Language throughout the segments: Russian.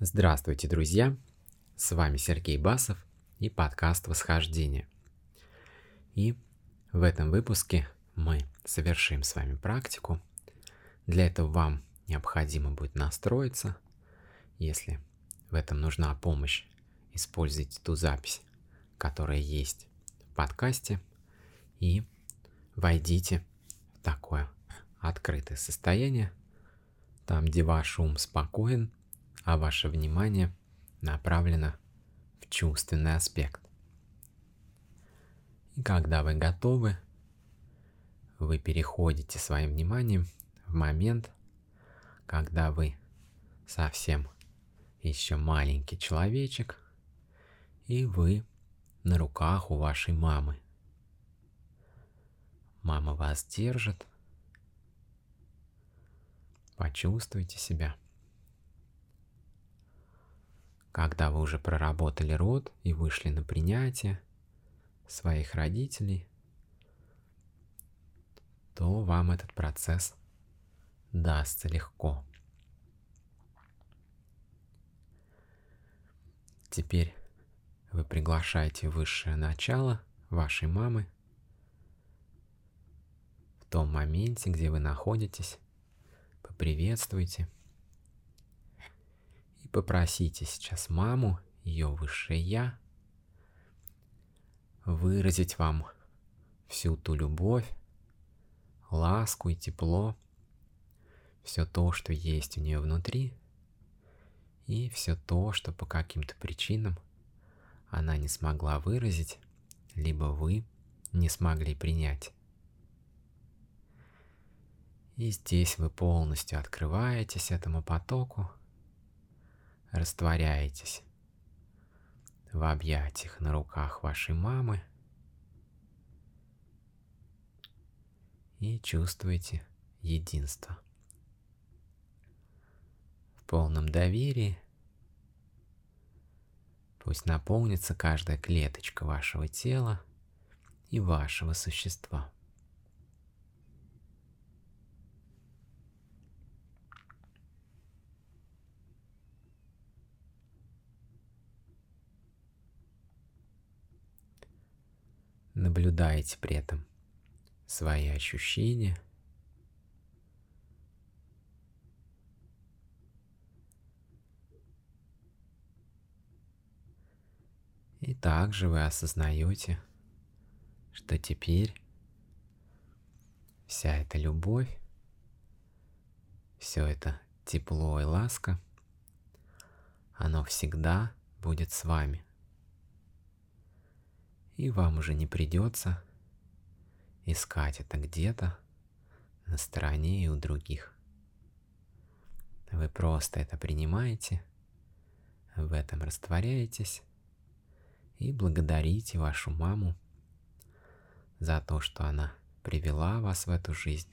Здравствуйте, друзья! С вами Сергей Басов и подкаст «Восхождение». И в этом выпуске мы совершим с вами практику. Для этого вам необходимо будет настроиться. Если в этом нужна помощь, используйте ту запись, которая есть в подкасте, и войдите в такое открытое состояние, там, где ваш ум спокоен – а ваше внимание направлено в чувственный аспект. И когда вы готовы, вы переходите своим вниманием в момент, когда вы совсем еще маленький человечек, и вы на руках у вашей мамы. Мама вас держит. Почувствуйте себя – когда вы уже проработали род и вышли на принятие своих родителей, то вам этот процесс дастся легко. Теперь вы приглашаете высшее начало вашей мамы в том моменте, где вы находитесь, поприветствуйте – и попросите сейчас маму, ее высшее я, выразить вам всю ту любовь, ласку и тепло, все то, что есть у нее внутри, и все то, что по каким-то причинам она не смогла выразить, либо вы не смогли принять. И здесь вы полностью открываетесь этому потоку, растворяетесь в объятиях на руках вашей мамы и чувствуете единство. В полном доверии пусть наполнится каждая клеточка вашего тела и вашего существа. Наблюдайте при этом свои ощущения. И также вы осознаете, что теперь вся эта любовь, все это тепло и ласка, оно всегда будет с вами и вам уже не придется искать это где-то на стороне и у других. Вы просто это принимаете, в этом растворяетесь и благодарите вашу маму за то, что она привела вас в эту жизнь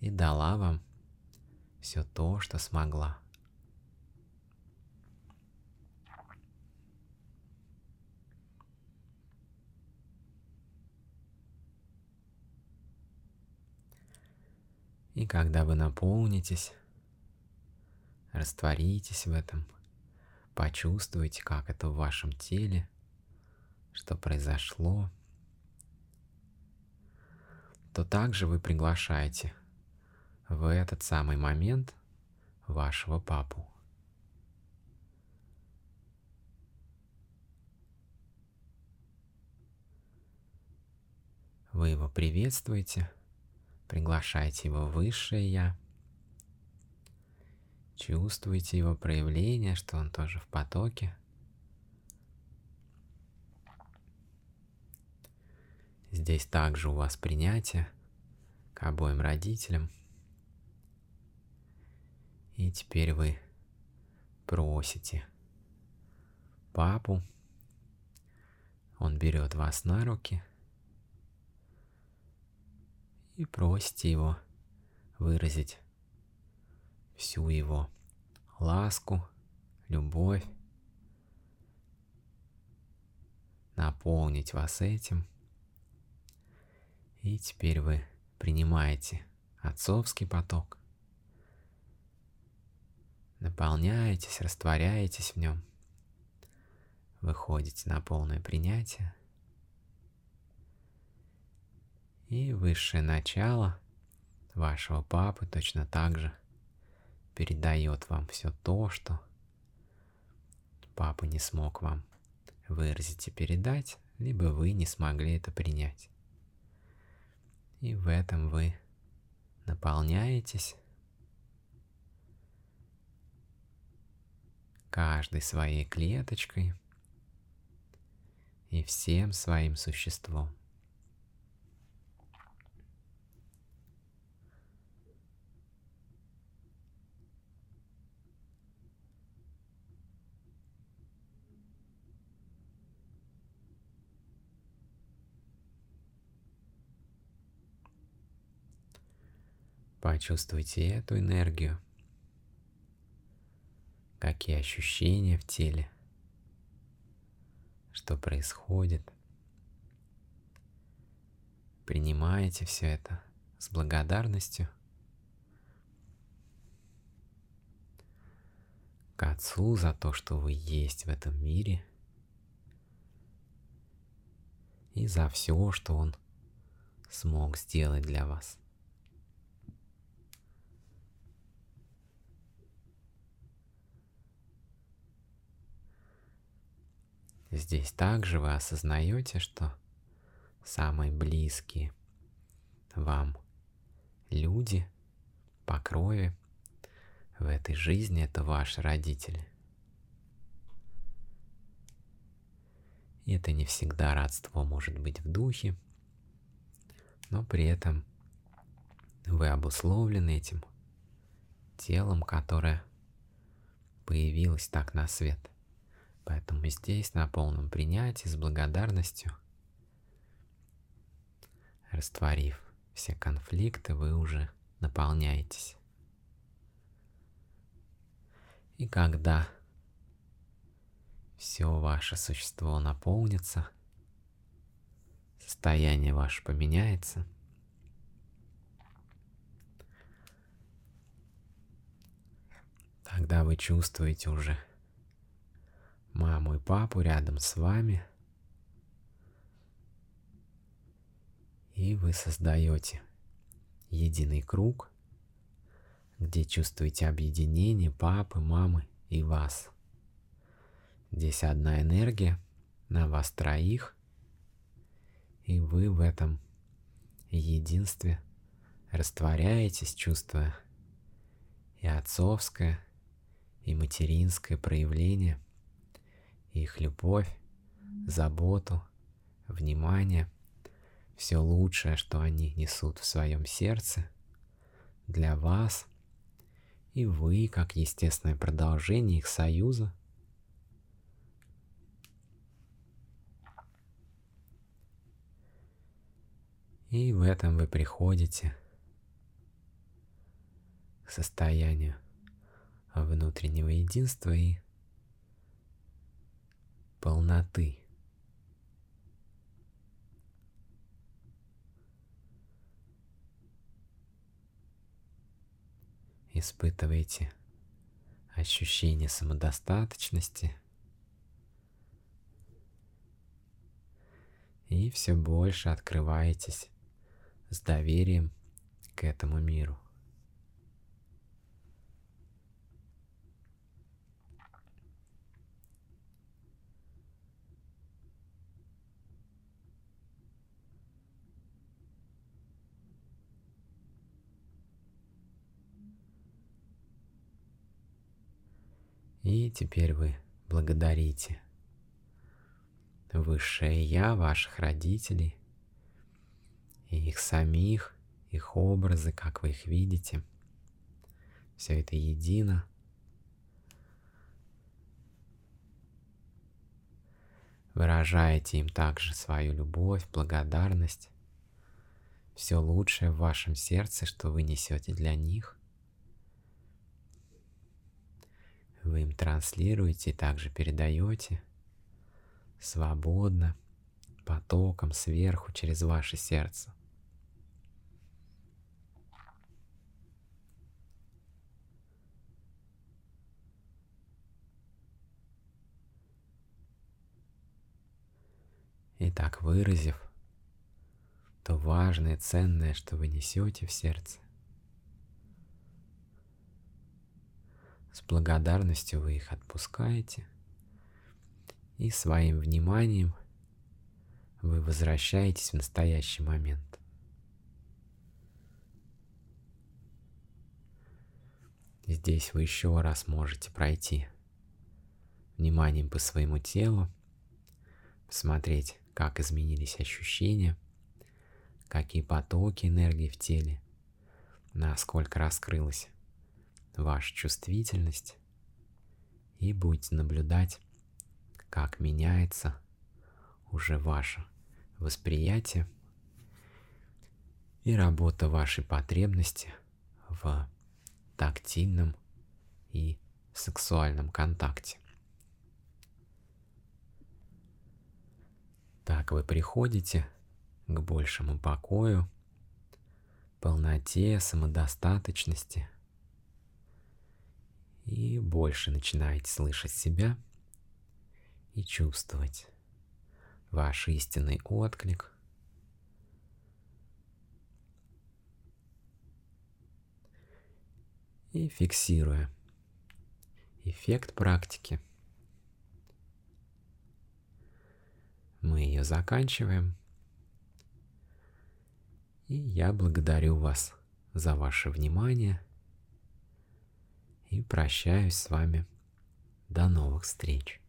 и дала вам все то, что смогла. И когда вы наполнитесь, растворитесь в этом, почувствуйте, как это в вашем теле, что произошло, то также вы приглашаете в этот самый момент вашего папу. Вы его приветствуете – Приглашайте его высшее Я. Чувствуйте его проявление, что он тоже в потоке. Здесь также у вас принятие к обоим родителям. И теперь вы просите папу, он берет вас на руки – и просите его выразить всю его ласку, любовь, наполнить вас этим. И теперь вы принимаете отцовский поток, наполняетесь, растворяетесь в нем, выходите на полное принятие. И высшее начало вашего папы точно так же передает вам все то, что папа не смог вам выразить и передать, либо вы не смогли это принять. И в этом вы наполняетесь каждой своей клеточкой и всем своим существом. Почувствуйте эту энергию. Какие ощущения в теле. Что происходит. Принимаете все это с благодарностью к Отцу за то, что вы есть в этом мире и за все, что Он смог сделать для вас. Здесь также вы осознаете, что самые близкие вам люди по крови в этой жизни это ваши родители. И это не всегда родство может быть в духе, но при этом вы обусловлены этим телом, которое появилось так на свет – Поэтому здесь на полном принятии с благодарностью, растворив все конфликты, вы уже наполняетесь. И когда все ваше существо наполнится, состояние ваше поменяется, тогда вы чувствуете уже маму и папу рядом с вами. И вы создаете единый круг, где чувствуете объединение папы, мамы и вас. Здесь одна энергия на вас троих, и вы в этом единстве растворяетесь, чувствуя и отцовское, и материнское проявление – их любовь, заботу, внимание, все лучшее, что они несут в своем сердце для вас, и вы, как естественное продолжение их союза, И в этом вы приходите к состоянию внутреннего единства и полноты. Испытываете ощущение самодостаточности и все больше открываетесь с доверием к этому миру. И теперь вы благодарите Высшее Я ваших родителей и их самих, их образы, как вы их видите. Все это едино. Выражаете им также свою любовь, благодарность, все лучшее в вашем сердце, что вы несете для них. Вы им транслируете и также передаете свободно, потоком сверху через ваше сердце. И так выразив то важное, ценное, что вы несете в сердце, с благодарностью вы их отпускаете, и своим вниманием вы возвращаетесь в настоящий момент. Здесь вы еще раз можете пройти вниманием по своему телу, посмотреть, как изменились ощущения, какие потоки энергии в теле, насколько раскрылась ваша чувствительность, и будете наблюдать, как меняется уже ваше восприятие и работа вашей потребности в тактильном и сексуальном контакте. Так вы приходите к большему покою, полноте, самодостаточности и больше начинаете слышать себя и чувствовать ваш истинный отклик – и фиксируя эффект практики. Мы ее заканчиваем. И я благодарю вас за ваше внимание и прощаюсь с вами. До новых встреч.